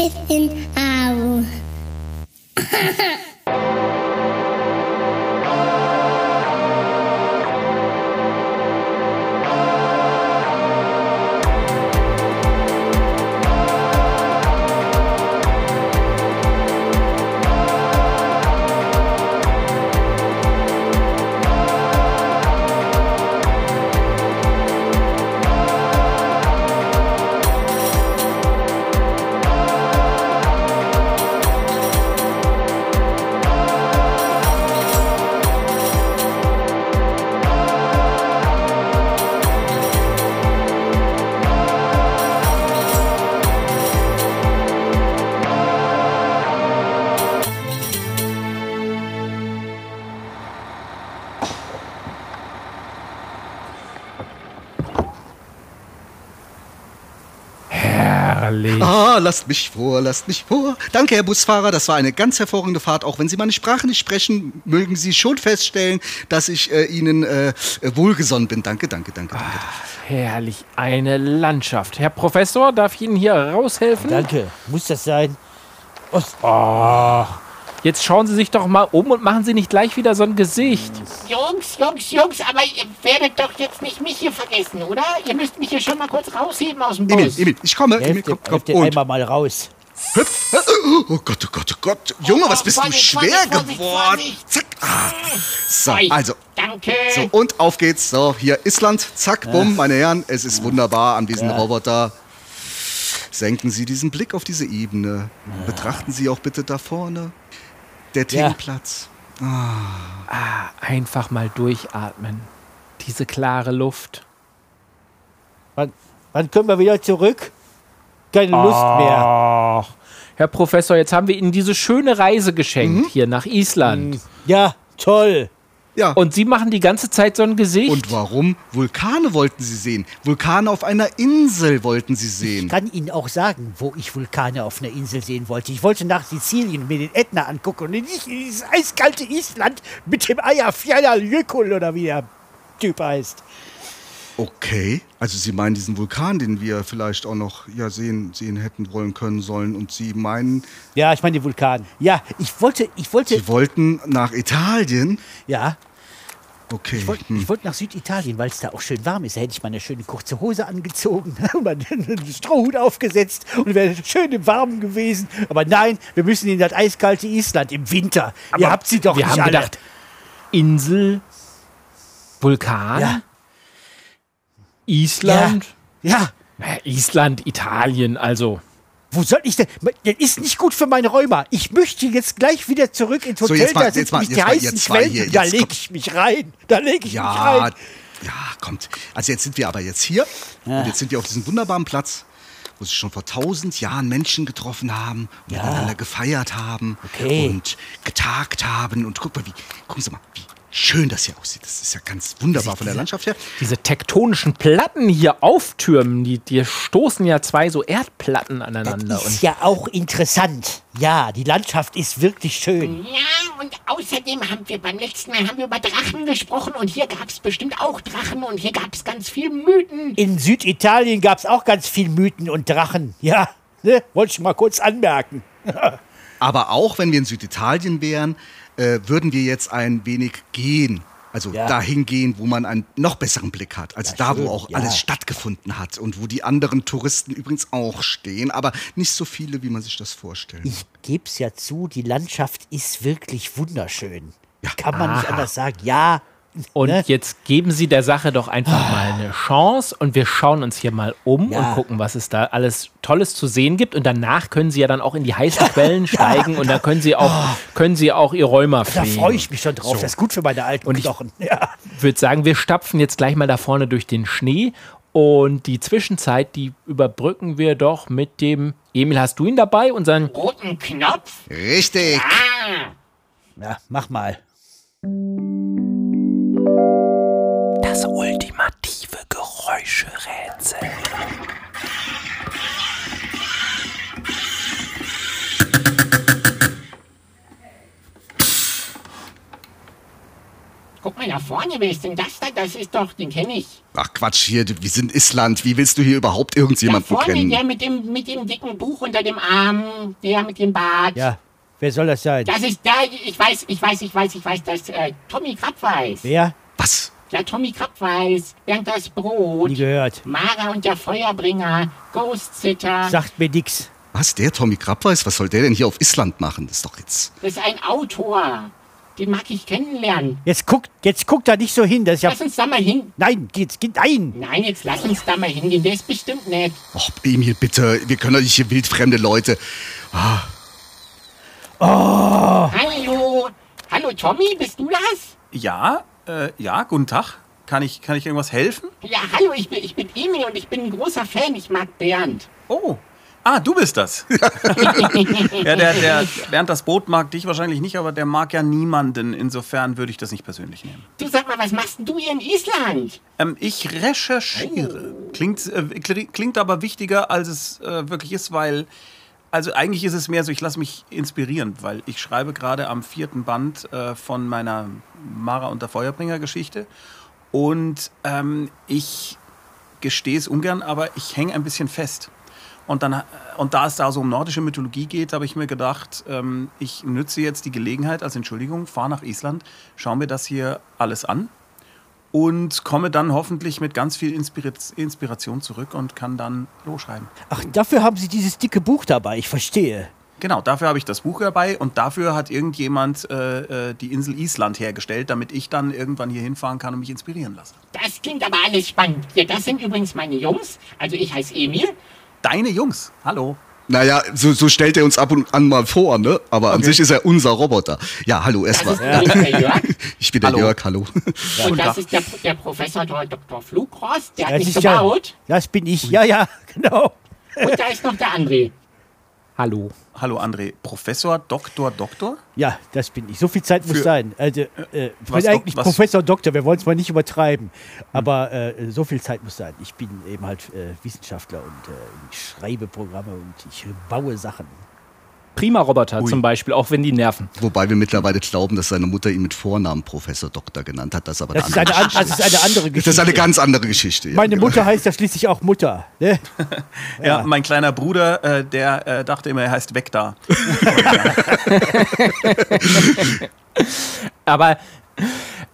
Ich lasst mich vor, lasst mich vor. Danke, Herr Busfahrer, das war eine ganz hervorragende Fahrt. Auch wenn Sie meine Sprache nicht sprechen, mögen Sie schon feststellen, dass ich äh, Ihnen äh, wohlgesonnen bin. Danke, danke, danke, danke. Herrlich. Eine Landschaft. Herr Professor, darf ich Ihnen hier raushelfen? Danke. Muss das sein? Oh, jetzt schauen Sie sich doch mal um und machen Sie nicht gleich wieder so ein Gesicht. Jungs, Jungs, Jungs, aber ihr werdet doch jetzt nicht mich hier vergessen, oder? Ihr müsst mich hier schon mal kurz rausheben aus dem Emil, Bus. Emil, ich komme. Emil, Helft komm, dem, komm. dem Und, einmal mal raus. hüpf. Oh Gott, oh Gott, oh Gott. Junge, was bist du schwer geworden. Vorsicht. Zack. Ah. So, also. Danke. So, und auf geht's. So, hier Island. Zack, bumm, meine Herren. Es ist wunderbar an diesem Roboter. Senken Sie diesen Blick auf diese Ebene. Betrachten Sie auch bitte da vorne. Der Ja. Teeplatz. Ah, einfach mal durchatmen. Diese klare Luft. Wann, wann können wir wieder zurück? Keine Lust mehr. Ach, Herr Professor, jetzt haben wir Ihnen diese schöne Reise geschenkt Mhm. hier nach Island. Ja, toll. Ja. Und Sie machen die ganze Zeit so ein Gesicht. Und warum? Vulkane wollten Sie sehen. Vulkane auf einer Insel wollten Sie Ich sehen. kann Ihnen auch sagen, wo ich Vulkane auf einer Insel sehen wollte. Ich wollte nach Sizilien mir den Ätna angucken und nicht in dieses eiskalte Island mit dem Eyjafjallajökull oder wie der Typ heißt. Okay. Also Sie meinen diesen Vulkan, den wir vielleicht auch noch ja, sehen, sehen hätten wollen können sollen. Und Sie meinen, Ja, ich meine den Vulkan. Ja, ich wollte, ich wollte, Sie wollten nach Italien? ja, Okay. ich wollte, Hm. ich wollte nach Süditalien, weil es da auch schön warm ist. Da hätte ich meine schöne kurze Hose angezogen, meinen Strohhut aufgesetzt und wäre schön im Warmen gewesen. Aber nein, wir müssen in das eiskalte Island im Winter. Ihr habt sie doch wir nicht haben alle. gedacht, Insel, Vulkan, Ja. Island. Ja, Naja, Island, Italien, also. Wo soll ich denn? Das ist nicht gut für meine Rheuma. Ich möchte jetzt gleich wieder zurück ins So, Hotel. jetzt mal- da sind jetzt mal- nämlich die heißen Quellen. da lege ich mich rein. Da lege ich mich Ja, rein. ja, kommt. Also jetzt sind wir aber jetzt hier und jetzt sind wir auf diesem wunderbaren Platz, wo sich schon vor tausend Jahren Menschen getroffen haben und Ja. miteinander gefeiert haben Okay. und getagt haben. Und guck mal, wie, gucken Sie mal, wie schön das hier aussieht. Das ist ja ganz wunderbar von der Landschaft her. Diese tektonischen Platten hier auftürmen, die, die stoßen ja zwei so Erdplatten aneinander. Das ist ja auch interessant. Ja, die Landschaft ist wirklich schön. Ja, und außerdem haben wir beim letzten Mal haben wir über Drachen gesprochen und hier gab es bestimmt auch Drachen und hier gab es ganz viel Mythen. In Süditalien gab es auch ganz viel Mythen und Drachen. Ja, ne? wollte ich mal kurz anmerken. Aber auch wenn wir in Süditalien wären, äh, würden wir jetzt ein wenig gehen. Also Ja. dahin gehen, wo man einen noch besseren Blick hat. Also da, schön, wo auch ja. alles stattgefunden hat und wo die anderen Touristen übrigens auch stehen, aber nicht so viele, wie man sich das vorstellt. Ich gebe es ja zu, die Landschaft ist wirklich wunderschön. Ja. Kann man nicht Aha. anders sagen. Ja. Und ne? jetzt geben Sie der Sache doch einfach mal eine Chance und wir schauen uns hier mal um Ja. und gucken, was es da alles Tolles zu sehen gibt. Und danach können Sie ja dann auch in die heißen Quellen steigen und dann können Sie auch, können Sie auch Ihr Rheuma Da freue ich mich schon drauf. So. Das ist gut für meine alten Und ich- Knochen. Ja. Ich würde sagen, wir stapfen jetzt gleich mal da vorne durch den Schnee Und die Zwischenzeit, die überbrücken wir doch mit dem. Emil, hast du ihn dabei? Unseren. Roten Knopf? Richtig. Ah, Ja, mach mal. Das ultimative Geräuscherätsel. guck mal da vorne, wer ist denn das da? Das ist doch, den kenne ich. Ach Quatsch, hier, wir sind Island. Wie willst du hier überhaupt Da irgendjemanden vorne, kennen? der mit dem, mit dem dicken Buch unter dem Arm, der mit dem Bart. Ja, wer soll das sein? Das ist der, ich weiß, ich weiß, ich weiß, ich weiß, das äh, Tommy Krabweis. Wer? Was? Ja, Tommy Krabweis, Bernd das Brot, Nie gehört. Mara und der Feuerbringer, Ghost Sitter. Sagt mir nix. Was, der Tommy Krabweis? Was soll der denn hier auf Island machen? Das ist doch jetzt... Das ist ein Autor. Den mag ich kennenlernen. Jetzt guck, jetzt guck da nicht so hin. Das ist ja. Lass uns da mal hin. Nein, geht's, geht, nein. Nein, jetzt lass uns da mal hingehen. Der ist bestimmt nett. Och, Emil, bitte. Wir können doch nicht hier wildfremde Leute... Hallo. Hallo, Tommy, bist du das? Ja, äh, ja, guten Tag. Kann ich, kann ich irgendwas helfen? Ja, hallo, ich bin, ich bin Emil und ich bin ein großer Fan. Ich mag Bernd. Oh. Ah, du bist das. ja, der, der Bernd das Boot mag dich wahrscheinlich nicht, aber der mag ja niemanden. Insofern würde ich das nicht persönlich nehmen. Du sag mal, was machst du hier in Island? Ähm, ich recherchiere. Klingt, äh, kli- klingt aber wichtiger, als es äh, wirklich ist, weil. Also eigentlich ist es mehr so, ich lasse mich inspirieren, weil ich schreibe gerade am vierten Band äh, von meiner Mara und der Feuerbringer-Geschichte. Und ähm, ich gestehe es ungern, aber ich hänge ein bisschen fest. Und, dann, und da es da so um nordische Mythologie geht, habe ich mir gedacht, ähm, ich nütze jetzt die Gelegenheit als Entschuldigung, fahre nach Island, schaue mir das hier alles an und komme dann hoffentlich mit ganz viel Inspira Inspiration zurück und kann dann losschreiben. Ach, dafür haben Sie dieses dicke Buch dabei. Ich verstehe. Genau, dafür habe ich das Buch dabei und dafür hat irgendjemand äh, äh, die Insel Island hergestellt, damit ich dann irgendwann hier hinfahren kann und mich inspirieren lasse. Das klingt aber alles spannend. Ja, das sind übrigens meine Jungs. Also ich heiße Emil. Deine Jungs, hallo. Naja, so, so stellt er uns ab und an mal vor, ne? Aber an sich ist er unser Roboter. Ja, hallo, erstmal. Jörg. Ich bin der Hallo. Jörg, hallo. Und das ist der, der Professor Dr. Flugrost. Der hat Das mich ist ja, gebaut. das bin ich. Ja, ja, genau. Und da ist noch der André. Hallo. Hallo André, Professor, Doktor, Doktor? Ja, das bin ich. So viel Zeit muss Für- sein. Also, äh, ich was bin eigentlich was- Professor Doktor. Wir wollen es mal nicht übertreiben. Aber äh, so viel Zeit muss sein. Ich bin eben halt äh, Wissenschaftler und äh, ich schreibe Programme und ich baue Sachen. Prima Roboter zum Beispiel, auch wenn die nerven. Wobei wir mittlerweile glauben, dass seine Mutter ihn mit Vornamen Professor Doktor genannt hat. Das ist aber Das eine ist andere eine, an- das ist eine andere Geschichte. Das ist eine ganz andere Geschichte. ja. Meine Mutter heißt ja schließlich auch Mutter. Ne? Ja, mein kleiner Bruder, äh, der äh, dachte immer, er heißt Vector. Aber,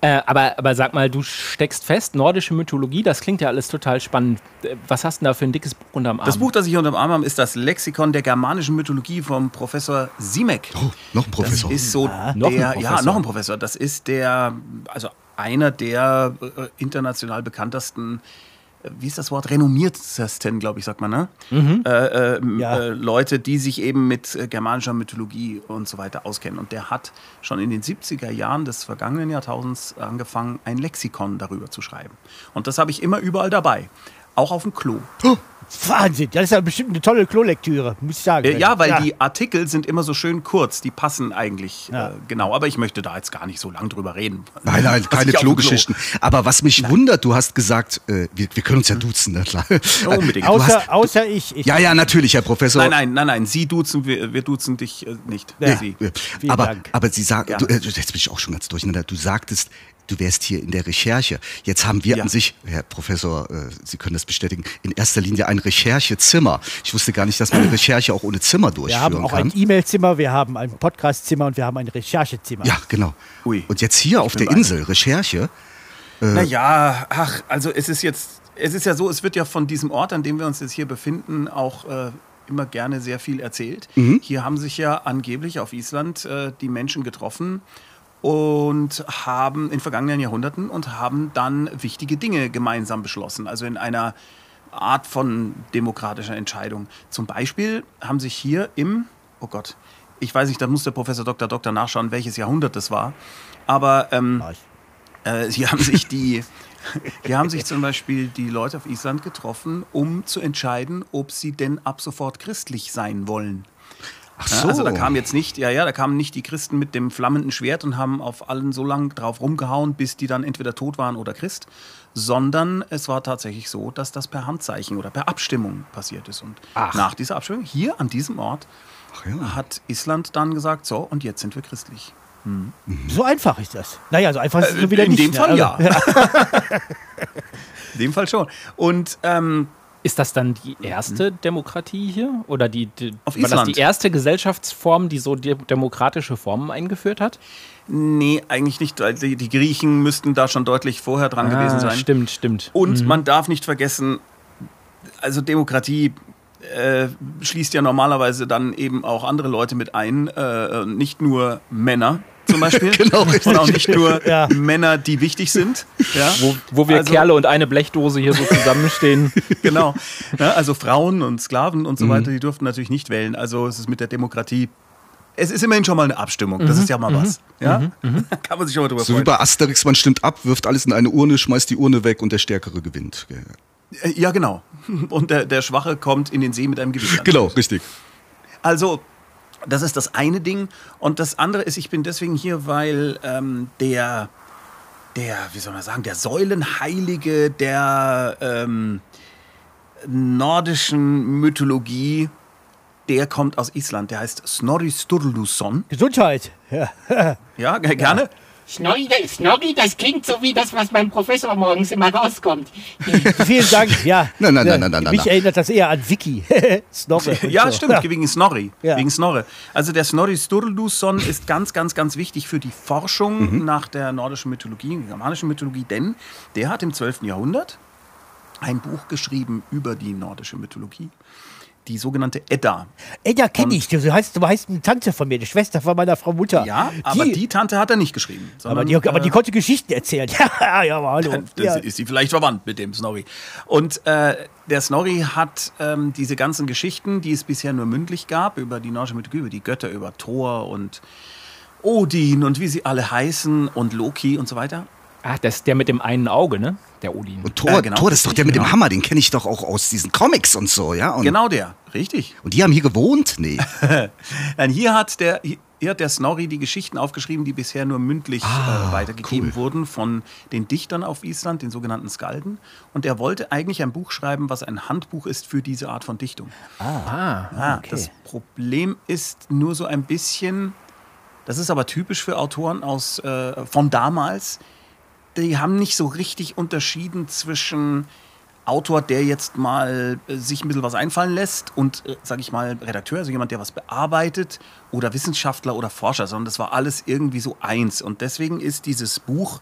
äh, aber, aber sag mal, du steckst fest, nordische Mythologie, das klingt ja alles total spannend. Äh, Was hast du denn da für ein dickes Buch unterm Arm? Das Buch, das ich unter dem Arm habe, ist das Lexikon der germanischen Mythologie vom Professor Simek. Oh, noch ein Professor. Das ist so Noch ein der, Professor. ja, noch ein Professor. Das ist der, also einer der äh, international bekanntesten, äh, wie ist das Wort, renommiertesten, glaube ich, sagt man, ne? Äh, äh, m- Ja. äh, Leute, die sich eben mit äh, germanischer Mythologie und so weiter auskennen. Und der hat schon in den 70er Jahren des vergangenen Jahrtausends angefangen, ein Lexikon darüber zu schreiben. Und das habe ich immer überall dabei. Auch auf dem Klo. Wahnsinn. Das ist ja bestimmt eine tolle Klolektüre, muss ich sagen. Äh, ja, weil die Artikel sind immer so schön kurz, die passen eigentlich Ja. äh, genau. Aber ich möchte da jetzt gar nicht so lang drüber reden. Nein, nein, keine dem Klo- Klogeschichten. Aber was mich wundert, du hast gesagt, äh, wir, wir können uns ja duzen, ne? klar. Ja, unbedingt. Außer, hast, außer ich. ich ja, ja, natürlich, Herr Professor. Nein, nein, nein, nein. Sie duzen, wir, wir duzen dich äh, nicht. Ja. Sie. Ja, Vielen aber, Dank. aber Sie sagen, Ja. du, äh, jetzt bin ich auch schon ganz durcheinander. Du sagtest, du wärst hier in der Recherche. Jetzt haben wir Ja. an sich, Herr Professor, äh, Sie können das bestätigen, in erster Linie ein Recherchezimmer. Ich wusste gar nicht, dass man eine Recherche auch ohne Zimmer wir durchführen haben auch kann. ein E-Mail-Zimmer, wir haben ein Podcast-Zimmer und wir haben ein Recherchezimmer. ja, genau. Ui. Und jetzt hier auf bin der. Insel, Recherche. Naja, ach, also es ist jetzt, es ist ja so, es wird ja von diesem Ort, an dem wir uns jetzt hier befinden, auch äh, immer gerne sehr viel erzählt. Hier haben sich ja angeblich auf Island äh, die Menschen getroffen und haben in vergangenen Jahrhunderten und haben dann wichtige Dinge gemeinsam beschlossen. Also in einer Art von demokratischer Entscheidung. Zum Beispiel haben sich hier im, oh Gott, ich weiß nicht, da muss der Professor Dr. Dr. nachschauen, welches Jahrhundert das war. Aber ähm, äh, sie haben sich die, Hier haben sich zum Beispiel die Leute auf Island getroffen, um zu entscheiden, ob sie denn ab sofort christlich sein wollen. Ach so. Also da kamen jetzt nicht, ja, ja, da kamen nicht die Christen mit dem flammenden Schwert und haben auf allen so lange drauf rumgehauen, bis die dann entweder tot waren oder Christ, sondern es war tatsächlich so, dass das per Handzeichen oder per Abstimmung passiert ist. Und nach dieser Abstimmung, hier an diesem Ort, Ach ja. hat Island dann gesagt, so, und jetzt sind wir christlich. So einfach ist das. Naja, so einfach ist es Äh, wieder in nicht. dem ne? Fall Also, ja. In dem Fall schon. Und ähm, Ist das dann die erste Demokratie hier? Oder die, die, war das Island. die erste Gesellschaftsform, die so de demokratische Formen eingeführt hat? nee, eigentlich nicht. weil Die, die Griechen müssten da schon deutlich vorher dran gewesen sein. Ah, Stimmt, stimmt. Und man darf nicht vergessen, also Demokratie äh, schließt ja normalerweise dann eben auch andere Leute mit ein, äh, nicht nur Männer zum Beispiel. Genau, richtig. Und auch nicht nur Ja. Männer, die wichtig sind. Ja? Wo, wo wir Also- Kerle und eine Blechdose hier so zusammenstehen. genau. Ja, also Frauen und Sklaven und so Mhm. weiter, die durften natürlich nicht wählen. Also es ist mit der Demokratie. Es ist immerhin schon mal eine Abstimmung. Das ist ja mal was. Ja? Kann man sich schon mal drüber Mhm. So wie freuen. bei Asterix, man stimmt ab, wirft alles in eine Urne, schmeißt die Urne weg und der Stärkere gewinnt. Äh, Ja, genau. Und der, der Schwache kommt in den See mit einem Gewicht. Genau, richtig. Also, das ist das eine Ding. Und das andere ist, ich bin deswegen hier, weil ähm, der, der, wie soll man sagen, der Säulenheilige der ähm, nordischen Mythologie, der kommt aus Island. Der heißt Snorri Sturluson. Gesundheit. Ja. Ja, Snorri, Snorri, das klingt so wie das, was beim Professor morgens immer rauskommt. Vielen Dank. Ja. Nein, nein, nein, nein, nein, Mich nein. erinnert das eher an Vicky. Snorre. und Ja, so. stimmt, wegen Snorri. Ja. Wegen Snorre. Also der Snorri Sturluson ist ganz, ganz, ganz wichtig für die Forschung Mhm. nach der nordischen Mythologie, der germanischen Mythologie, denn der hat im 12. Jahrhundert ein Buch geschrieben über die nordische Mythologie. Die sogenannte Edda. Edda kenne ich. Du heißt, du heißt eine Tante von mir, die Schwester von meiner Frau Mutter. Ja, aber die Tante hat er nicht geschrieben. aber, sondern, die, aber die äh, konnte Geschichten erzählen. Ja, ja, aber hallo. Dann Ja. ist sie vielleicht verwandt mit dem Snorri. Und äh, der Snorri hat ähm, diese ganzen Geschichten, die es bisher nur mündlich gab, über die nordische Mythologie, über die Götter, über Thor und Odin und wie sie alle heißen und Loki und so weiter. Ach, das ist der mit dem einen Auge, ne? Der Odin. Und Thor, Ja, genau, Thor, das ist doch der mit genau. dem Hammer, den kenne ich doch auch aus diesen Comics und so, ja? Und, Genau der, richtig. und die haben hier gewohnt? Nee. Nein, hier hat der, hier hat der Snorri die Geschichten aufgeschrieben, die bisher nur mündlich Ah, äh, weitergegeben cool. wurden von den Dichtern auf Island, den sogenannten Skalden. Und er wollte eigentlich ein Buch schreiben, was ein Handbuch ist für diese Art von Dichtung. Ah, Ja, Das Problem ist nur so ein bisschen, das ist aber typisch für Autoren aus, äh, von damals, die haben nicht so richtig unterschieden zwischen Autor, der jetzt mal äh, sich ein bisschen was einfallen lässt und, äh, sag ich mal, Redakteur, also jemand, der was bearbeitet oder Wissenschaftler oder Forscher, sondern das war alles irgendwie so eins. Und deswegen ist dieses Buch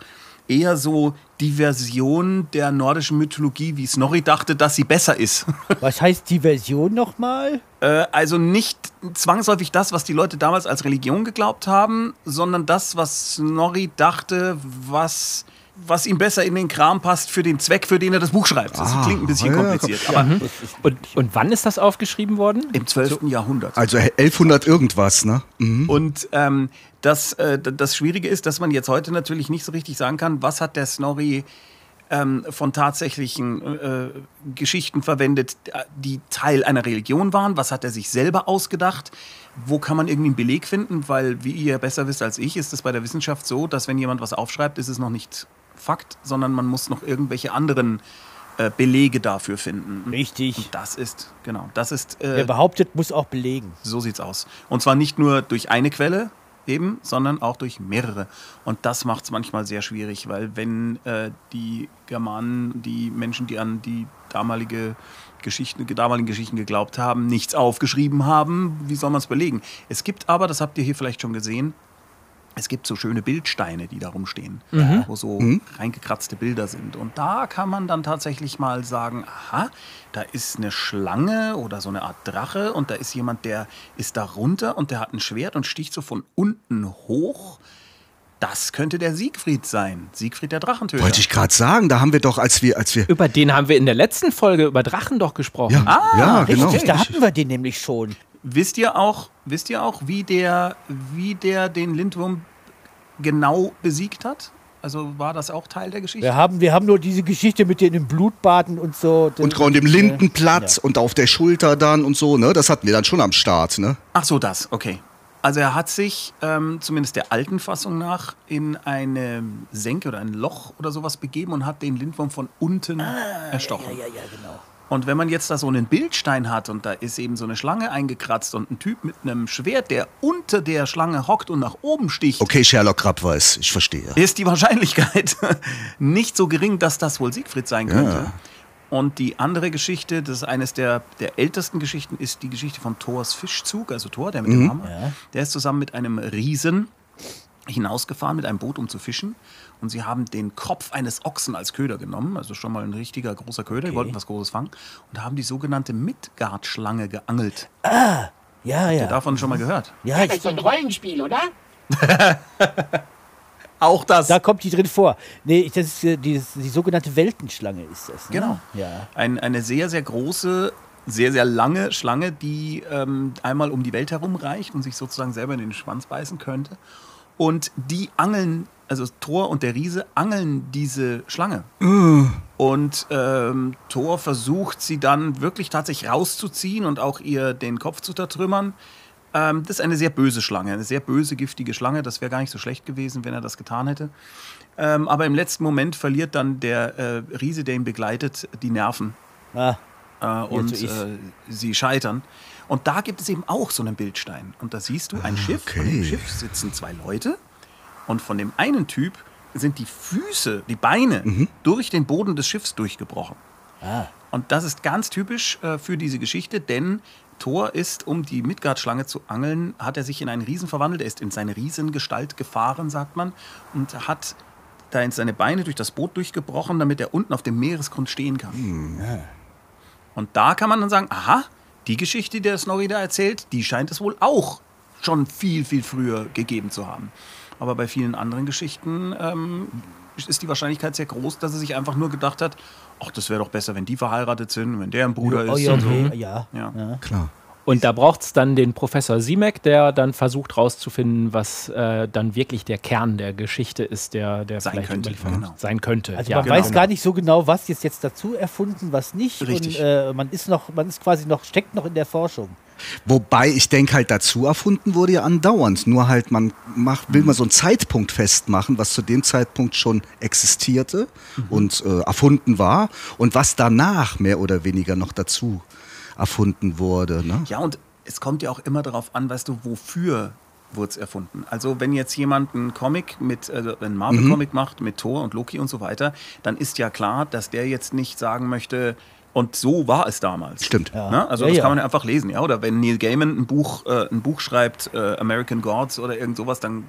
eher so die Version der nordischen Mythologie, wie Snorri dachte, dass sie besser ist. Was heißt die Version nochmal? Äh, also nicht zwangsläufig das, was die Leute damals als Religion geglaubt haben, sondern das, was Snorri dachte, was, was ihm besser in den Kram passt für den Zweck, für den er das Buch schreibt. Das Ah, klingt ein bisschen ja, kompliziert, aber Und, und wann ist das aufgeschrieben worden? im 12. Jahrhundert. Also 1100 irgendwas, ne? Mhm. Und ähm, das, äh, das Schwierige ist, dass man jetzt heute natürlich nicht so richtig sagen kann, was hat der Snorri ähm, von tatsächlichen äh, Geschichten verwendet, die Teil einer Religion waren. Was hat er sich selber ausgedacht? Wo kann man irgendwie einen Beleg finden? Weil, wie ihr besser wisst als ich, ist es bei der Wissenschaft so, dass wenn jemand was aufschreibt, ist es noch nicht Fakt, sondern man muss noch irgendwelche anderen äh, Belege dafür finden. Richtig. Und das ist, genau, das ist äh, Wer behauptet, muss auch belegen. so sieht's aus. Und zwar nicht nur durch eine Quelle eben, sondern auch durch mehrere. Und das macht es manchmal sehr schwierig, weil wenn äh, die Germanen, die Menschen, die an die damalige Geschichten, damaligen Geschichten geglaubt haben, nichts aufgeschrieben haben, wie soll man es belegen? Es gibt aber, das habt ihr hier vielleicht schon gesehen, es gibt so schöne Bildsteine, die da rumstehen, wo so reingekratzte Bilder sind. Und da kann man dann tatsächlich mal sagen, aha, da ist eine Schlange oder so eine Art Drache und da ist jemand, der ist da runter und der hat ein Schwert und sticht so von unten hoch. Das könnte der Siegfried sein. Siegfried der Drachentöter. Wollte ich gerade sagen, da haben wir doch, als wir, als wir. Über den haben wir in der letzten Folge über Drachen doch gesprochen. Ja, Ah, ja Richtig, genau. da hatten wir den nämlich schon. Wisst ihr auch, wisst ihr auch, wie der, wie der den Lindwurm genau besiegt hat? Also war das auch Teil der Geschichte? Wir haben, wir haben nur diese Geschichte mit den Blutbaden und so. Und und dem Lindenplatz und auf der Schulter dann und so, ne? Das hatten wir dann schon am Start, ne? Ach so, das, okay. Also er hat sich, ähm, zumindest der alten Fassung nach, in eine Senke oder ein Loch oder sowas begeben und hat den Lindwurm von unten erstochen. Ja, ja, genau. Und wenn man jetzt da so einen Bildstein hat und da ist eben so eine Schlange eingekratzt und ein Typ mit einem Schwert, der unter der Schlange hockt und nach oben sticht, Okay, Sherlock Krapp weiß, ich verstehe. ist die Wahrscheinlichkeit nicht so gering, dass das wohl Siegfried sein könnte. Und die andere Geschichte, das ist eines der, der ältesten Geschichten, ist die Geschichte von Thors Fischzug, also Thor, der mit dem Hammer. Der ist zusammen mit einem Riesen hinausgefahren mit einem Boot, um zu fischen. Und sie haben den Kopf eines Ochsen als Köder genommen, also schon mal ein richtiger großer Köder, die wollten was Großes fangen, und haben die sogenannte Midgard-Schlange geangelt. Ja, Habt ihr ja. davon schon mal gehört? Ja, Das ich, ist so ein Rollenspiel, oder? Auch das. da kommt die drin vor. Nee, das ist äh, die, die sogenannte Weltenschlange ist das. Ne? Genau. Ja. Ein, eine sehr, sehr große, sehr, sehr lange Schlange, die ähm, einmal um die Welt herum reicht und sich sozusagen selber in den Schwanz beißen könnte. Und die angeln, also Thor und der Riese angeln diese Schlange. Und ähm, Thor versucht sie dann wirklich tatsächlich rauszuziehen und auch ihr den Kopf zu zertrümmern. Ähm, das ist eine sehr böse Schlange, eine sehr böse, giftige Schlange. Das wäre gar nicht so schlecht gewesen, wenn er das getan hätte. Ähm, aber im letzten Moment verliert dann der äh, Riese, der ihn begleitet, die Nerven Ah, äh, und äh, sie scheitern. Und da gibt es eben auch so einen Bildstein. Und da siehst du ein Schiff. Von dem okay. Schiff sitzen zwei Leute. Und von dem einen Typ sind die Füße, die Beine durch den Boden des Schiffs durchgebrochen. ah. Und das ist ganz typisch äh, für diese Geschichte, denn Thor ist, um die Midgard-Schlange zu angeln, hat er sich in einen Riesen verwandelt. Er ist in seine Riesengestalt gefahren, sagt man, und hat da seine Beine durch das Boot durchgebrochen, damit er unten auf dem Meeresgrund stehen kann. Und da kann man dann sagen, aha, die Geschichte, die der Snorri da erzählt, die scheint es wohl auch schon viel, viel früher gegeben zu haben. Aber bei vielen anderen Geschichten ähm, ist die Wahrscheinlichkeit sehr groß, dass er sich einfach nur gedacht hat, ach, das wäre doch besser, wenn die verheiratet sind, wenn der ein Bruder Oh, ist. ja, und so. okay. ja. Ja. ja. Klar. Und da braucht es dann den Professor Simek, der dann versucht rauszufinden, was äh, dann wirklich der Kern der Geschichte ist, der, der Sein vielleicht könnte, überliefert genau. sein könnte. Also ja, man genau. weiß gar nicht so genau, was jetzt, jetzt dazu erfunden, was nicht. Richtig. Und äh, man ist noch, man ist quasi noch, steckt noch in der Forschung. Wobei ich denke halt dazu erfunden wurde ja andauernd. Nur halt man macht, will man so einen Zeitpunkt festmachen, was zu dem Zeitpunkt schon existierte und äh, erfunden war und was danach mehr oder weniger noch dazu erfunden wurde. Ne? Ja, und es kommt ja auch immer darauf an, weißt du, wofür wurde es erfunden. Also wenn jetzt jemand einen Comic mit, also einen Marvel-Comic macht mit Thor und Loki und so weiter, dann ist ja klar, dass der jetzt nicht sagen möchte, und so war es damals. Stimmt. Ne? Also Ja, das ja. kann man ja einfach lesen, ja. Oder wenn Neil Gaiman ein Buch, äh, ein Buch schreibt, äh, American Gods oder irgend sowas, dann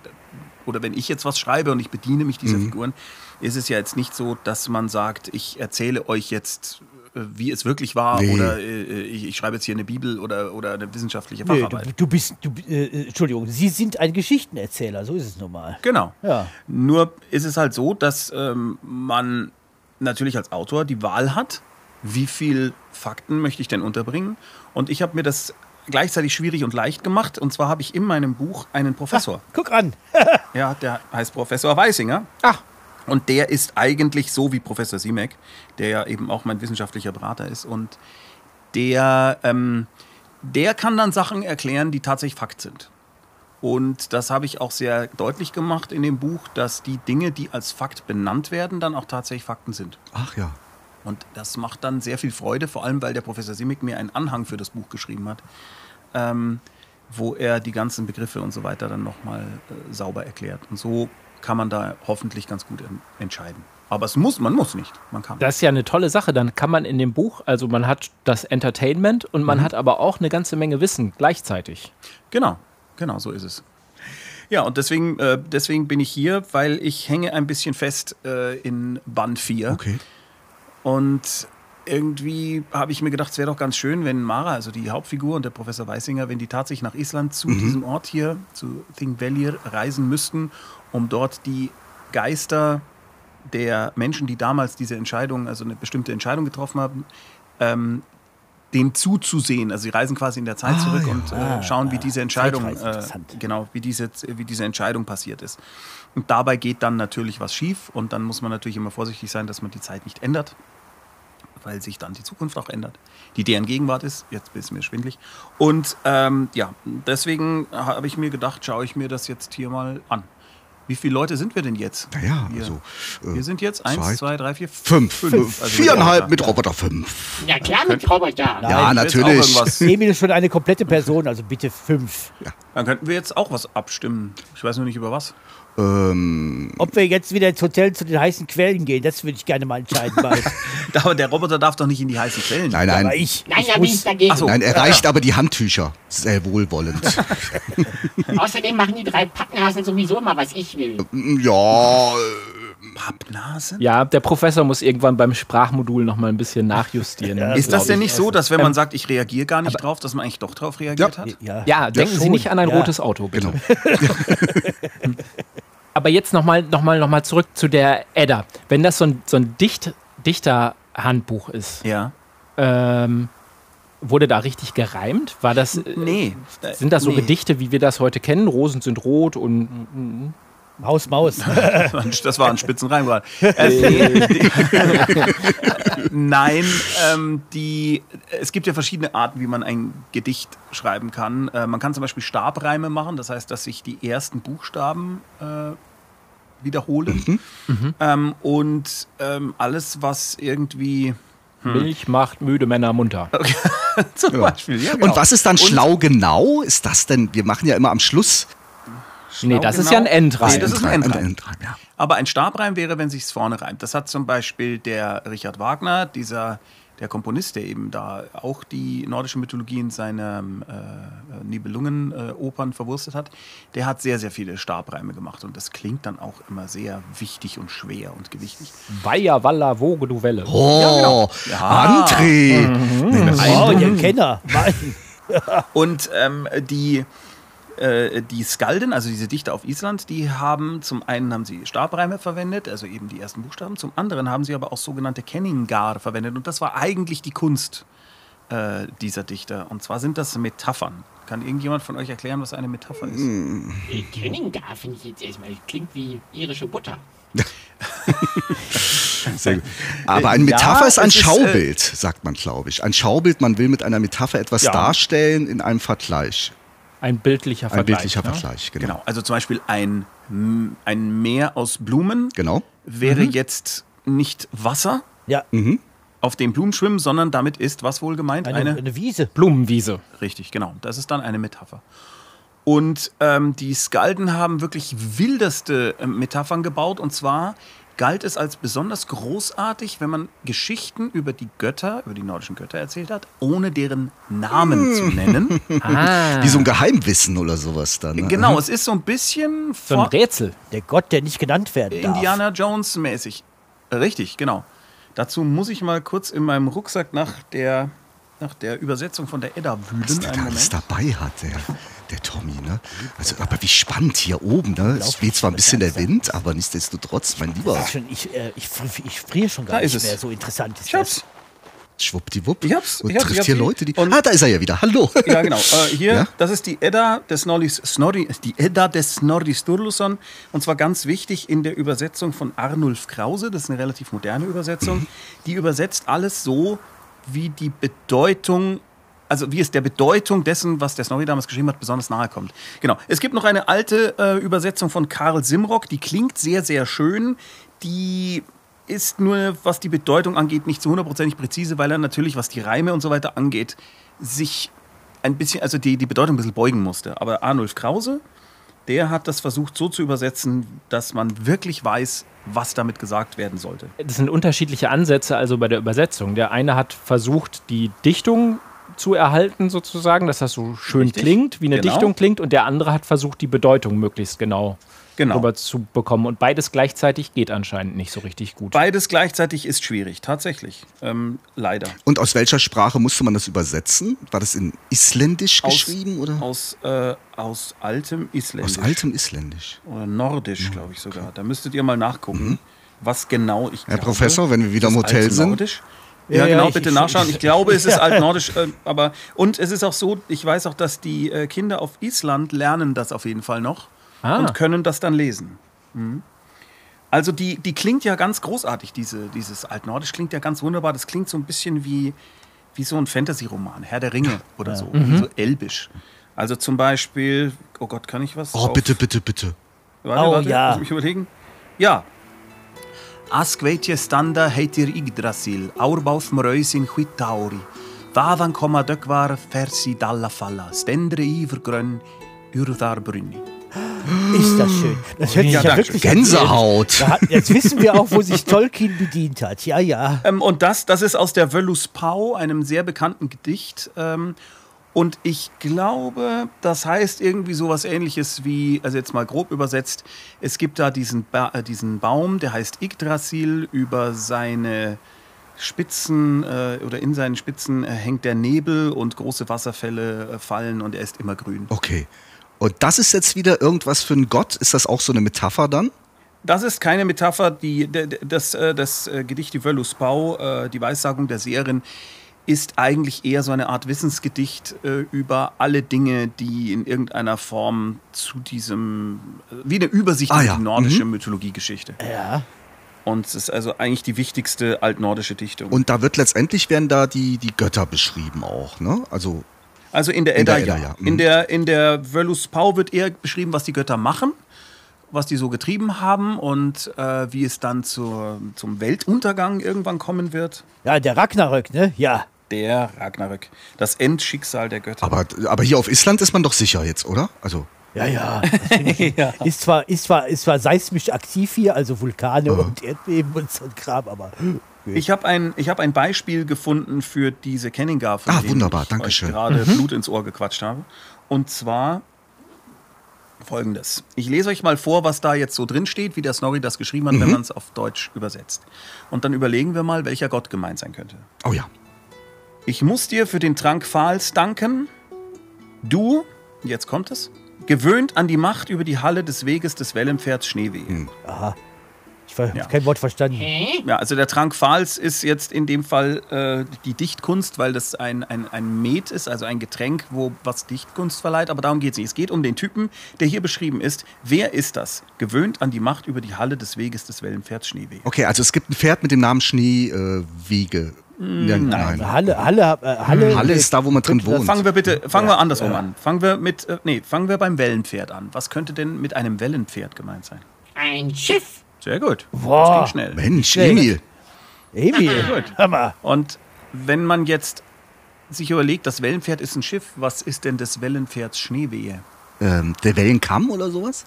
oder wenn ich jetzt was schreibe und ich bediene mich dieser Figuren, ist es ja jetzt nicht so, dass man sagt, ich erzähle euch jetzt, äh, wie es wirklich war, Nee. oder äh, ich, ich schreibe jetzt hier eine Bibel oder, oder eine wissenschaftliche Nee, Facharbeit. du, du bist, du, äh, Entschuldigung, Sie sind ein Geschichtenerzähler, so ist es nun mal. Genau. Ja. Nur ist es halt so, dass ähm, man natürlich als Autor die Wahl hat, wie viel Fakten möchte ich denn unterbringen. Und ich habe mir das gleichzeitig schwierig und leicht gemacht. Und zwar habe ich in meinem Buch einen Professor. Guck an. Ja, der heißt Professor Weisinger. Ach. Und der ist eigentlich so wie Professor Simek, der ja eben auch mein wissenschaftlicher Berater ist. Und der, ähm, der kann dann Sachen erklären, die tatsächlich Fakt sind. Und das habe ich auch sehr deutlich gemacht in dem Buch, dass die Dinge, die als Fakt benannt werden, dann auch tatsächlich Fakten sind. Ach ja. Und das macht dann sehr viel Freude, vor allem weil der Professor Simic mir einen Anhang für das Buch geschrieben hat, ähm, wo er die ganzen Begriffe und so weiter dann nochmal äh, sauber erklärt. Und so kann man da hoffentlich ganz gut en entscheiden. Aber es muss, man muss nicht. Man kann. Das ist ja eine tolle Sache. Dann kann man in dem Buch, also man hat das Entertainment und man hat aber auch eine ganze Menge Wissen gleichzeitig. Genau, genau, so ist es. Ja, und deswegen, äh, deswegen bin ich hier, weil ich hänge ein bisschen fest äh, in Band 4. Okay. Und irgendwie habe ich mir gedacht, es wäre doch ganz schön, wenn Mara, also die Hauptfigur und der Professor Weisinger, wenn die tatsächlich nach Island zu diesem Ort hier, zu Thingvellir, reisen müssten, um dort die Geister der Menschen, die damals diese Entscheidung, also eine bestimmte Entscheidung getroffen haben, ähm, dem zuzusehen. Also sie reisen quasi in der Zeit zurück und äh, schauen, wie diese Entscheidung, äh, genau, wie diese, wie diese Entscheidung passiert ist. Und dabei geht dann natürlich was schief und dann muss man natürlich immer vorsichtig sein, dass man die Zeit nicht ändert, weil sich dann die Zukunft auch ändert, die deren Gegenwart ist. Jetzt ist mir schwindlig. Und ähm, ja, deswegen habe ich mir gedacht, schaue ich mir das jetzt hier mal an. Wie viele Leute sind wir denn jetzt? Naja, Hier. also. äh, Wir sind jetzt eins, zwei, zwei, drei, vier, Fünf. fünf. Also Viereinhalb Roboter. mit Roboter fünf. Ja klar, mit Roboter. Ja, jetzt auch natürlich. Emil ist schon eine komplette Person, also bitte fünf. Dann könnten wir jetzt auch was abstimmen. Ich weiß nur nicht über was. Ähm, Ob wir jetzt wieder ins Hotel zu den heißen Quellen gehen, das würde ich gerne mal entscheiden. Aber der Roboter darf doch nicht in die heißen Quellen. nein, Aber nein. ich, Nein, ich da bin ich dagegen. So. Nein, er reicht aber die Handtücher. Sehr wohlwollend. Außerdem machen die drei Pappnasen sowieso immer, was ich will. ja, äh, Pappnase? Ja, der Professor muss irgendwann beim Sprachmodul noch mal ein bisschen nachjustieren. ne, Ist das denn ich. nicht so, dass wenn Ähm, man sagt, ich reagiere gar nicht drauf, dass man eigentlich doch drauf reagiert hat? ja. Ja, denken Sie nicht an ein ja. rotes Auto, bitte. genau. Aber jetzt nochmal noch mal, noch mal zurück zu der Edda. Wenn das so ein, so ein Dicht, Dichterhandbuch ist, Ja. ähm, wurde da richtig gereimt? War das, äh, Nee. sind das so Nee. Gedichte, wie wir das heute kennen? Rosen sind rot und Maus, Maus. Das war ein Spitzenreim gerade. Äh. Nein, ähm, die, es gibt ja verschiedene Arten, wie man ein Gedicht schreiben kann. Äh, man kann zum Beispiel Stabreime machen, das heißt, dass sich die ersten Buchstaben äh, wiederholen. Ähm, und ähm, alles, was irgendwie Milch macht müde Männer munter. zum Beispiel. Ja, genau. Und was ist dann schlau genau? Ist das denn, wir machen ja immer am Schluss nee, das ist genau. ja ein Endreim. Nee, das ist ein Endreim. Endreim, ja. Aber ein Stabreim wäre, wenn sich's vorne reimt. Das hat zum Beispiel der Richard Wagner, dieser der Komponist, der eben da auch die nordische Mythologie in seinen äh, Nibelungen-Opern verwurstet hat, der hat sehr, sehr viele Stabreime gemacht. Und das klingt dann auch immer sehr wichtig und schwer und gewichtig. Weiher, Walla, Woge, du Welle. Oh, Ja. André. Oh, ihr Kenner. Und ähm, die, äh, die Skalden, also diese Dichter auf Island, die haben zum einen haben sie Stabreime verwendet, also eben die ersten Buchstaben, zum anderen haben sie aber auch sogenannte Kenningar verwendet. Und das war eigentlich die Kunst äh, dieser Dichter. Und zwar sind das Metaphern. Kann irgendjemand von euch erklären, was eine Metapher ist? Kenningar finde ich jetzt erstmal. Klingt wie irische Butter. Sehr gut. Aber ein Ja, Metapher ist ein es ist, äh, Schaubild, sagt man, glaube ich. Ein Schaubild, man will mit einer Metapher etwas Ja. darstellen in einem Vergleich. Ein bildlicher Ein Vergleich. bildlicher ne? Vergleich, genau. Genau, also zum Beispiel ein, ein Meer aus Blumen Genau. wäre jetzt nicht Wasser, Ja, auf dem Blumen schwimmen, sondern damit ist was wohl gemeint? eine, eine Wiese. Blumenwiese. Richtig, genau. Das ist dann eine Metapher. Und ähm, die Skalden haben wirklich wildeste äh, Metaphern gebaut. Und zwar galt es als besonders großartig, wenn man Geschichten über die Götter, über die nordischen Götter erzählt hat, ohne deren Namen zu nennen. Ah, Wie so ein Geheimwissen oder sowas dann. Ne? genau, es ist so ein bisschen so ein Rätsel. Der Gott, der nicht genannt werden darf. Indiana Jones mäßig. Richtig, genau. Dazu muss ich mal kurz in meinem Rucksack nach der, nach der Übersetzung von der Edda Was wühlen. der Einen da alles Moment. dabei hat, der, der Tommy, ne? Also, aber wie spannend hier oben, ne? Es weht zwar ein bisschen der Wind, aber nichtsdestotrotz, mein Lieber, Das schon, ich, äh, ich, ich friere schon gar nicht es. mehr. So interessant ist Ich hab's. schwuppdiwupp. Ich hab's, Und ich hab's, trifft ich hab's hier. Leute, die. Und- ah, da ist er ja wieder. Hallo. Ja, genau. Äh, hier, Ja? das ist die Edda des Snorri, Snorri, die Edda des Snorri Sturluson. Und zwar ganz wichtig in der Übersetzung von Arnulf Krause. Das ist eine relativ moderne Übersetzung. Mhm. Die übersetzt alles so, wie die Bedeutung, also wie es der Bedeutung dessen, was der Snorri damals geschrieben hat, besonders nahe kommt. Genau. Es gibt noch eine alte äh, Übersetzung von Karl Simrock. Die klingt sehr, sehr schön. Die ist nur, was die Bedeutung angeht, nicht zu hundertprozentig präzise, weil er natürlich, was die Reime und so weiter angeht, sich ein bisschen, also die, die Bedeutung ein bisschen beugen musste. Aber Arnulf Krause, der hat das versucht so zu übersetzen, dass man wirklich weiß, was damit gesagt werden sollte. Das sind unterschiedliche Ansätze also bei der Übersetzung. Der eine hat versucht, die Dichtung zu erhalten, sozusagen, dass das so schön Richtig. klingt, wie eine Genau. Dichtung klingt, und der andere hat versucht, die Bedeutung möglichst genau, Genau. rüber zu bekommen. Und beides gleichzeitig geht anscheinend nicht so richtig gut. Beides gleichzeitig ist schwierig, tatsächlich. Ähm, leider. Und aus welcher Sprache musste man das übersetzen? War das in Isländisch Aus- geschrieben oder? Aus, äh, aus altem Isländisch. Aus altem Isländisch. Oder Nordisch, glaube ich sogar. Da müsstet ihr mal nachgucken, was genau ich Herr glaube, Professor, wenn wir wieder im Hotel sind. Ja, Ja, genau, ich- bitte ich- nachschauen. Ich glaube, es ist altnordisch, äh, aber und es ist auch so, ich weiß auch, dass die äh, Kinder auf Island lernen das auf jeden Fall noch Ah. und können das dann lesen. Mhm. Also die, die klingt ja ganz großartig, diese, dieses Altnordisch klingt ja ganz wunderbar. Das klingt so ein bisschen wie, wie so ein Fantasy-Roman, Herr der Ringe oder so, so elbisch. Also zum Beispiel, oh Gott, kann ich was? Oh, auf- bitte, bitte, bitte. Warte, Oh, warte, ja. Muss ich mich überlegen. Ja. Askveitje standa heitir Yggdrasil, Aurbauf Mröisin Huitauri. Vavan komma dökvar fersi dalla falla, stendre ivergrön, urthar brünni. Ist das schön. Das hört sich ja, wirklich Gänsehaut. an. Da hat- Jetzt wissen wir auch, wo sich Tolkien bedient hat. Ja, ja. Ähm, und das, das ist aus der Völlus Pau, einem sehr bekannten Gedicht. Ähm, und ich glaube, das heißt irgendwie sowas ähnliches wie, also jetzt mal grob übersetzt, es gibt da diesen, ba äh, diesen Baum, der heißt Yggdrasil, über seine Spitzen äh, oder in seinen Spitzen äh, hängt der Nebel und große Wasserfälle äh, fallen und er ist immer grün. Okay. Und das ist jetzt wieder irgendwas für einen Gott? Ist das auch so eine Metapher dann? Das ist keine Metapher, die, das, äh, das äh, Gedicht Die Wöllus Bau, die Weissagung der Seherin, ist eigentlich eher so eine Art Wissensgedicht äh, über alle Dinge, die in irgendeiner Form zu diesem, äh, wie eine Übersicht Ah, über ja. die nordische Mythologiegeschichte. Ja. Und es ist also eigentlich die wichtigste altnordische Dichtung. Und da wird letztendlich werden da die, die Götter beschrieben auch, ne? Also, Also in der In Edda, der Edda, ja. ja. Mhm. In der, in der Völlus Pau wird eher beschrieben, was die Götter machen, was die so getrieben haben und äh, wie es dann zur, zum Weltuntergang irgendwann kommen wird. Ja, der Ragnarök, ne? Ja. Der Ragnarök. Das Endschicksal der Götter. aber, aber hier auf Island ist man doch sicher jetzt, oder? Also, Ja, ja. Ich- Ist, zwar, ist, zwar, ist zwar seismisch aktiv hier, also Vulkane und Erdbeben und so ein Kram, aber Ich habe ein, ich hab ein Beispiel gefunden für diese Kenningar, von Ah, dem wunderbar, ich danke euch schön. gerade Blut ins Ohr gequatscht habe. Und zwar folgendes. Ich lese euch mal vor, was da jetzt so drin steht, wie der Snorri das geschrieben hat, wenn man es auf Deutsch übersetzt. Und dann überlegen wir mal, welcher Gott gemeint sein könnte. oh ja. Ich muss dir für den Trank Fahls danken. Du, jetzt kommt es, gewöhnt an die Macht über die Halle des Weges des Wellenpferds Schneeweh. Ich habe Ja. kein Wort verstanden. Ja, also der Trank Fahls ist jetzt in dem Fall äh, die Dichtkunst, weil das ein, ein, ein Met ist, also ein Getränk, wo was Dichtkunst verleiht. Aber darum geht es nicht. Es geht um den Typen, der hier beschrieben ist. Wer ist das? Gewöhnt an die Macht über die Halle des Weges des Wellenpferds Schneeweh. Okay, also es gibt ein Pferd mit dem Namen Schneewiege. Äh, Wiege. ja, nein. Halle, Halle, äh, Halle, Halle ist da, wo man drin wohnt. Fangen wir bitte, fangen wir andersrum an. Fangen wir mit, äh, nee, fangen wir beim Wellenpferd an. Was könnte denn mit einem Wellenpferd gemeint sein? Ein Schiff. Sehr gut. Boah. Das ging schnell. Mensch, Emil. Emil, Hammer. Und wenn man jetzt sich überlegt, das Wellenpferd ist ein Schiff, was ist denn des Wellenpferds Schneewehe? Ähm, der Wellenkamm oder sowas?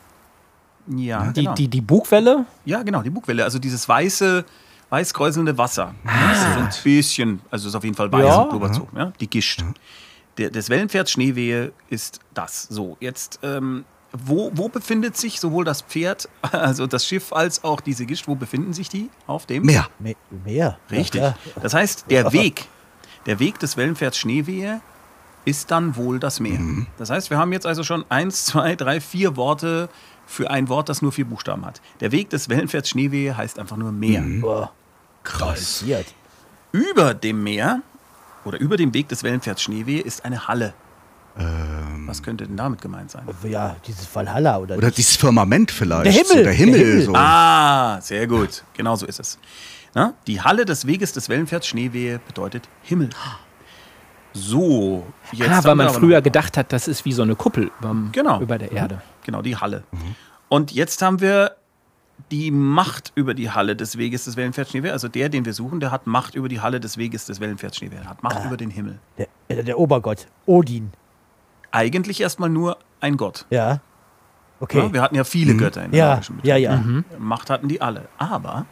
Ja, Die, genau. die, die Bugwelle? ja, genau, die Bugwelle. Also dieses weiße, weiß kräuselnde Wasser. Das ist so ein bisschen, also ist auf jeden Fall weiß Ja. und Blubberzug, ja? die Gischt. Der, des Wellenpferds Schneewehe ist das. So, jetzt, ähm, wo, wo befindet sich sowohl das Pferd, also das Schiff, als auch diese Gischt, wo befinden sich die? Auf dem? Meer. Me- Meer. Richtig. Ja, Das heißt, der Weg, der Weg des Wellenpferds Schneewehe ist dann wohl das Meer. Das heißt, wir haben jetzt also schon eins, zwei, drei, vier Worte für ein Wort, das nur vier Buchstaben hat. Der Weg des Wellenpferds Schneewehe heißt einfach nur Meer. Boah, Krass. Über dem Meer oder über dem Weg des Wellenpferds Schneewehe ist eine Halle. Was könnte denn damit gemeint sein? Ja, dieses Valhalla oder, Oder dieses Firmament vielleicht. Der Himmel, So der Himmel. der Himmel. So. Ah, sehr gut. Genau so ist es. Na, die Halle des Weges des Wellenpferds Schneewehe bedeutet Himmel. So, jetzt Ah, weil man früher gedacht hat, das ist wie so eine Kuppel überm, Genau. über der Erde. Genau, die Halle. Und jetzt haben wir die Macht über die Halle des Weges des Wellenpferds Schneewehr. Also der, den wir suchen, der hat Macht über die Halle des Weges des Wellenpferds Schneewehr. Er hat Macht über den Himmel. der, der Obergott, Odin. Eigentlich erstmal nur ein Gott. Ja. Okay. Ja, wir hatten ja viele Götter in der Ja, nordischen ja, Mythologie. ja. Macht hatten die alle. Aber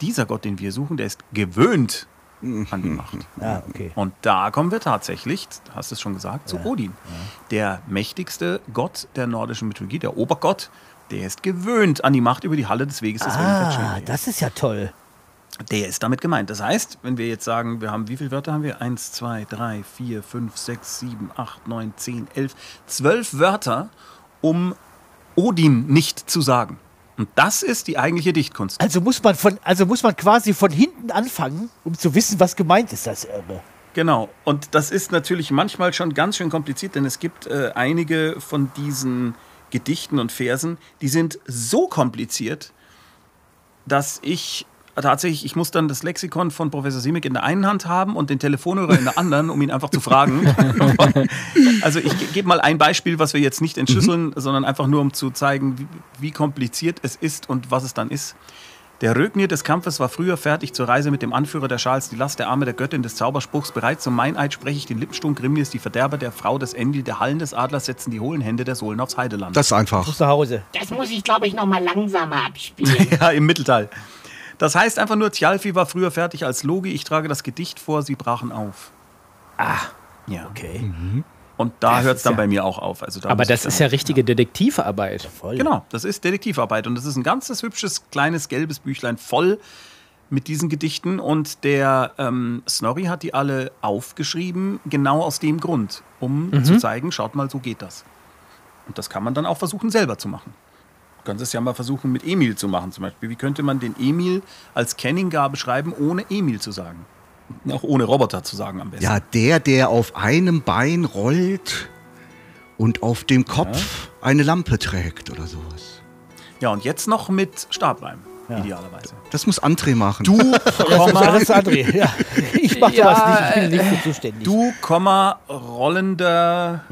dieser Gott, den wir suchen, der ist gewöhnt an die Macht. Ja, okay. Und da kommen wir tatsächlich, du hast es schon gesagt, zu Odin. Der mächtigste Gott der nordischen Mythologie, der Obergott, der ist gewöhnt an die Macht über die Halle des Weges des Ah, das ist ja toll. Der ist damit gemeint. Das heißt, wenn wir jetzt sagen, wir haben, wie viele Wörter haben wir? Eins, zwei, drei, vier, fünf, sechs, sieben, acht, neun, zehn, elf, zwölf Wörter, um Odin nicht zu sagen. Und das ist die eigentliche Dichtkunst. Also muss man von, also muss man quasi von hinten anfangen, um zu wissen, was gemeint ist, das Irre. Genau. Und das ist natürlich manchmal schon ganz schön kompliziert, denn es gibt äh, einige von diesen Gedichten und Versen, die sind so kompliziert, dass ich tatsächlich, ich muss dann das Lexikon von Professor Simic in der einen Hand haben und den Telefonhörer in der anderen, um ihn einfach zu fragen. also ich ge- gebe mal ein Beispiel, was wir jetzt nicht entschlüsseln, sondern einfach nur um zu zeigen, wie, wie kompliziert es ist und was es dann ist. Der Rögnir des Kampfes war früher fertig zur Reise mit dem Anführer der Schals, die Last der Arme der Göttin des Zauberspruchs. Bereits zum Meineid spreche ich den Lippensturm Grimnir, die Verderber der Frau des Endil, der Hallen des Adlers setzen die hohlen Hände der Sohlen aufs Heideland. Das ist einfach. Zu Hause. Das muss ich, glaube ich, noch mal langsamer abspielen. Ja, im Mittelteil. Das heißt einfach nur, Tjalfi war früher fertig als Logi. Ich trage das Gedicht vor, sie brachen auf. Ah, ja. Okay. Und da hört es dann ja- bei mir auch auf. Also da Aber das ist ja richtige Detektivarbeit. Voll. Genau, das ist Detektivarbeit. Und das ist ein ganzes hübsches, kleines, gelbes Büchlein voll mit diesen Gedichten. Und der ähm, Snorri hat die alle aufgeschrieben, genau aus dem Grund, um zu zeigen, schaut mal, so geht das. Und das kann man dann auch versuchen, selber zu machen. Du kannst es ja mal versuchen, mit Emil zu machen zum Beispiel. Wie könnte man den Emil als Kenningar beschreiben, ohne Emil zu sagen? Auch ohne Roboter zu sagen am besten. Ja, der, der auf einem Bein rollt und auf dem Kopf eine Lampe trägt oder sowas. ja, und jetzt noch mit Stabreim, idealerweise. Das muss André machen. Du, Das Komma, ist André. Ja. Ich mach sowas nicht, ich bin nicht für zuständig. du, Komma, rollender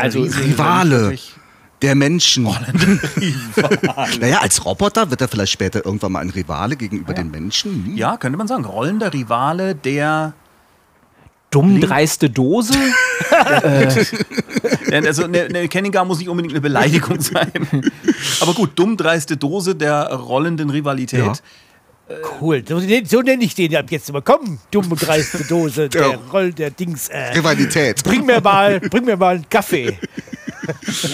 Also Riese, Rivale wirklich. Der Menschen. naja, als Roboter wird er vielleicht später irgendwann mal ein Rivale gegenüber den Menschen. Hm? Ja, könnte man sagen. Rollender Rivale der. dumm dreiste Dose? der- Also eine, eine Kenningar muss nicht unbedingt eine Beleidigung sein. Aber gut, dummdreiste Dose der rollenden Rivalität. Ja. Cool. So, so nenne ich den ab jetzt immer. Komm, dumme dreiste Dose, der Roll, der Dings. Äh, Rivalität. bring mir mal, bring mir mal einen Kaffee.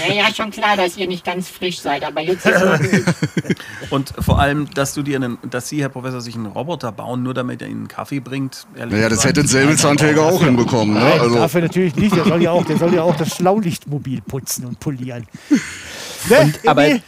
Ja, ja, schon klar, dass ihr nicht ganz frisch seid, aber jetzt ist es Und vor allem, dass du dir einen, dass Sie, Herr Professor, sich einen Roboter bauen, nur damit er Ihnen einen Kaffee bringt. ehrlich Naja, das hätte ein Säbelzahntiger auch hinbekommen. Ne? Nein, Also, dafür natürlich nicht. Der soll ja auch, der soll ja auch das Schlaulichtmobil putzen und polieren. Ne? aber Emil?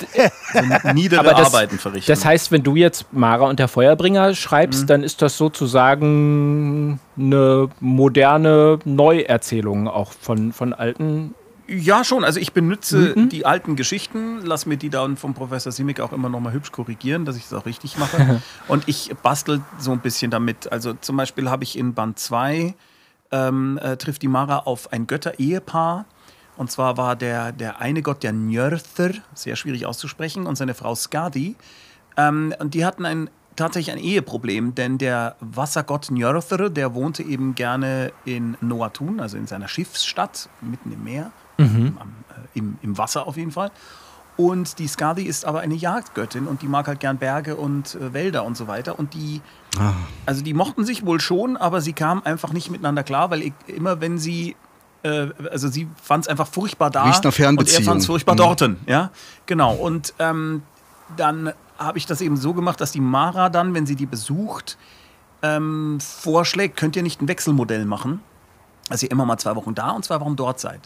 niedere Aber das, Arbeiten verrichten. das heißt, wenn du jetzt Mara und der Feuerbringer schreibst, Mhm. dann ist das sozusagen eine moderne Neuerzählung auch von, von alten. Ja, schon. Also ich benutze Mhm. die alten Geschichten, lass mir die dann vom Professor Simic auch immer noch mal hübsch korrigieren, dass ich es auch richtig mache. Und ich bastel so ein bisschen damit. Also zum Beispiel habe ich in Band 2 ähm, äh, trifft die Mara auf ein Götter-Ehepaar. Und zwar war der, der eine Gott der Njörther, sehr schwierig auszusprechen, und seine Frau Skadi. Ähm, und die hatten ein, tatsächlich ein Eheproblem, denn der Wassergott Njörther, der wohnte eben gerne in Noatun, also in seiner Schiffsstadt, mitten im Meer, am, äh, im, im Wasser auf jeden Fall. Und die Skadi ist aber eine Jagdgöttin und die mag halt gern Berge und äh, Wälder und so weiter. Und die, also die mochten sich wohl schon, aber sie kamen einfach nicht miteinander klar, weil ich, immer wenn sie, äh, also sie fand es einfach furchtbar da Riecht nach und er Fernbeziehung. fand es furchtbar Mhm. dorten, ja, genau. Und ähm, dann habe ich das eben so gemacht, dass die Mara dann, wenn sie die besucht, ähm, vorschlägt, könnt ihr nicht ein Wechselmodell machen, dass ihr immer mal zwei Wochen da und zwei Wochen dort seid.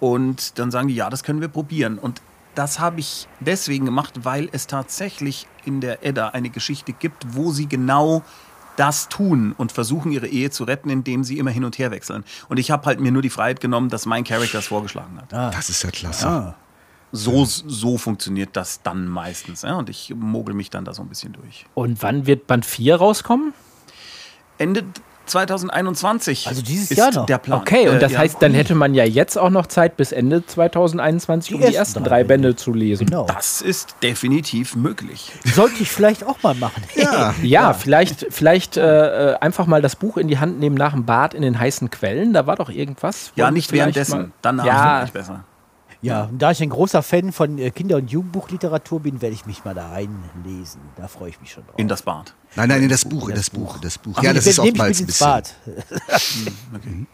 Und dann sagen die, ja, das können wir probieren. Und das habe ich deswegen gemacht, weil es tatsächlich in der Edda eine Geschichte gibt, wo sie genau das tun und versuchen, ihre Ehe zu retten, indem sie immer hin und her wechseln. Und ich habe halt mir nur die Freiheit genommen, dass mein Charakter es vorgeschlagen hat. das ist ja klasse. So, so funktioniert das dann meistens. Ja? Und ich mogel mich dann da so ein bisschen durch. Und wann wird Band 4 rauskommen? Ende 2021 Also dieses ist Jahr noch? der Plan. Okay, und Äh, das ja. heißt, dann hätte man ja jetzt auch noch Zeit bis Ende 2021, um Die die ersten ersten drei Bände zu lesen. Genau. Das ist definitiv möglich. Sollte ich vielleicht auch mal machen. Ja. Ja, vielleicht, vielleicht äh, äh, einfach mal das Buch in die Hand nehmen nach dem Bad in den heißen Quellen. Da war doch irgendwas. Ja, nicht währenddessen. mal- Danach Ja. wirklich besser. Ja, und da ich ein großer Fan von äh, Kinder- und Jugendbuchliteratur bin, werde ich mich mal da reinlesen. Da freue ich mich schon drauf. In das Bad. Nein, nein, in das Buch, in das Buch, in das Buch. Ach, Ja, ich das ist oftmals ein bisschen. Bad.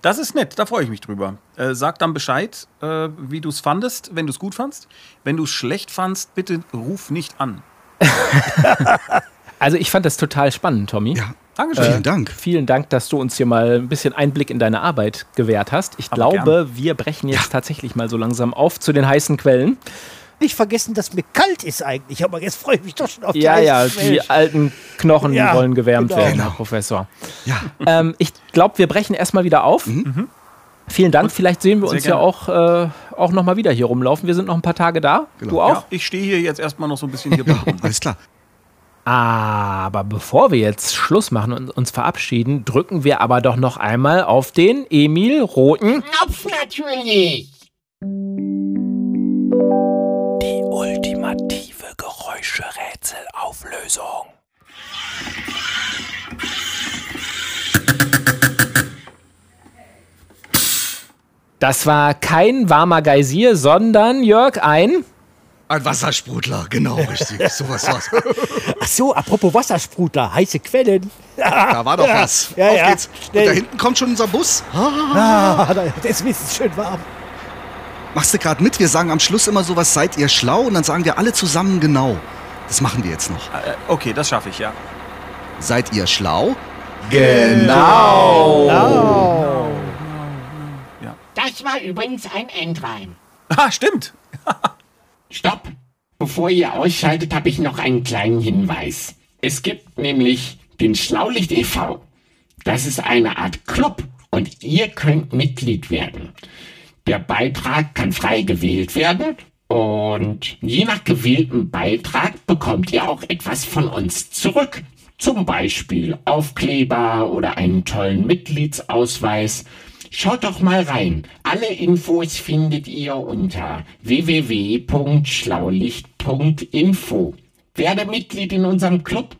Das ist nett, da freue ich mich drüber. Äh, sag dann Bescheid, äh, wie du es fandest, wenn du es gut fandst. Wenn du es schlecht fandst, bitte ruf nicht an. Also ich fand das total spannend, Tommy. Ja, Dankeschön. vielen Dank. Vielen Dank, dass du uns hier mal ein bisschen Einblick in deine Arbeit gewährt hast. Ich Aber glaube, wir brechen jetzt tatsächlich mal so langsam auf zu den heißen Quellen. nicht vergessen, dass mir kalt ist eigentlich. Aber jetzt freue ich mich doch schon auf die Ja, ja, die alten Knochen Ja, wollen gewärmt genau. werden, Herr Professor. Ja, Ähm, ich glaube, wir brechen erstmal wieder auf. Vielen Dank. Vielleicht sehen wir Sehr uns ja gerne. auch, äh, auch nochmal wieder hier rumlaufen. Wir sind noch ein paar Tage da. Genau. Du auch? Ja, ich stehe hier jetzt erstmal noch so ein bisschen hier alles klar. Aber bevor wir jetzt Schluss machen und uns verabschieden, drücken wir aber doch noch einmal auf den Emil Roten. Knopf natürlich. Die ultimative Geräuscherätselauflösung. Das war kein warmer Geysir, sondern Jörg ein. Ein Wassersprudler, genau, richtig. So was war's. Ach so, apropos Wassersprudler, heiße Quellen. Da war doch was. Ja, Auf ja, geht's. Und schnell. da hinten kommt schon unser Bus. Ah, da- deswegen ist es schön warm. Machst du gerade mit? Wir sagen am Schluss immer sowas, seid ihr schlau? Und dann sagen wir alle zusammen genau. Das machen wir jetzt noch. Äh, okay, das schaffe ich, ja. Seid ihr schlau? Genau. Das war übrigens ein Endreim. Ah, stimmt. Stopp! Bevor ihr ausschaltet, habe ich noch einen kleinen Hinweis. Es gibt nämlich den Schlaulicht e.V. Das ist eine Art Club und ihr könnt Mitglied werden. Der Beitrag kann frei gewählt werden und je nach gewähltem Beitrag bekommt ihr auch etwas von uns zurück. Zum Beispiel Aufkleber oder einen tollen Mitgliedsausweis. Schaut doch mal rein. Alle Infos findet ihr unter www.schlaulicht.info. Werde Mitglied in unserem Club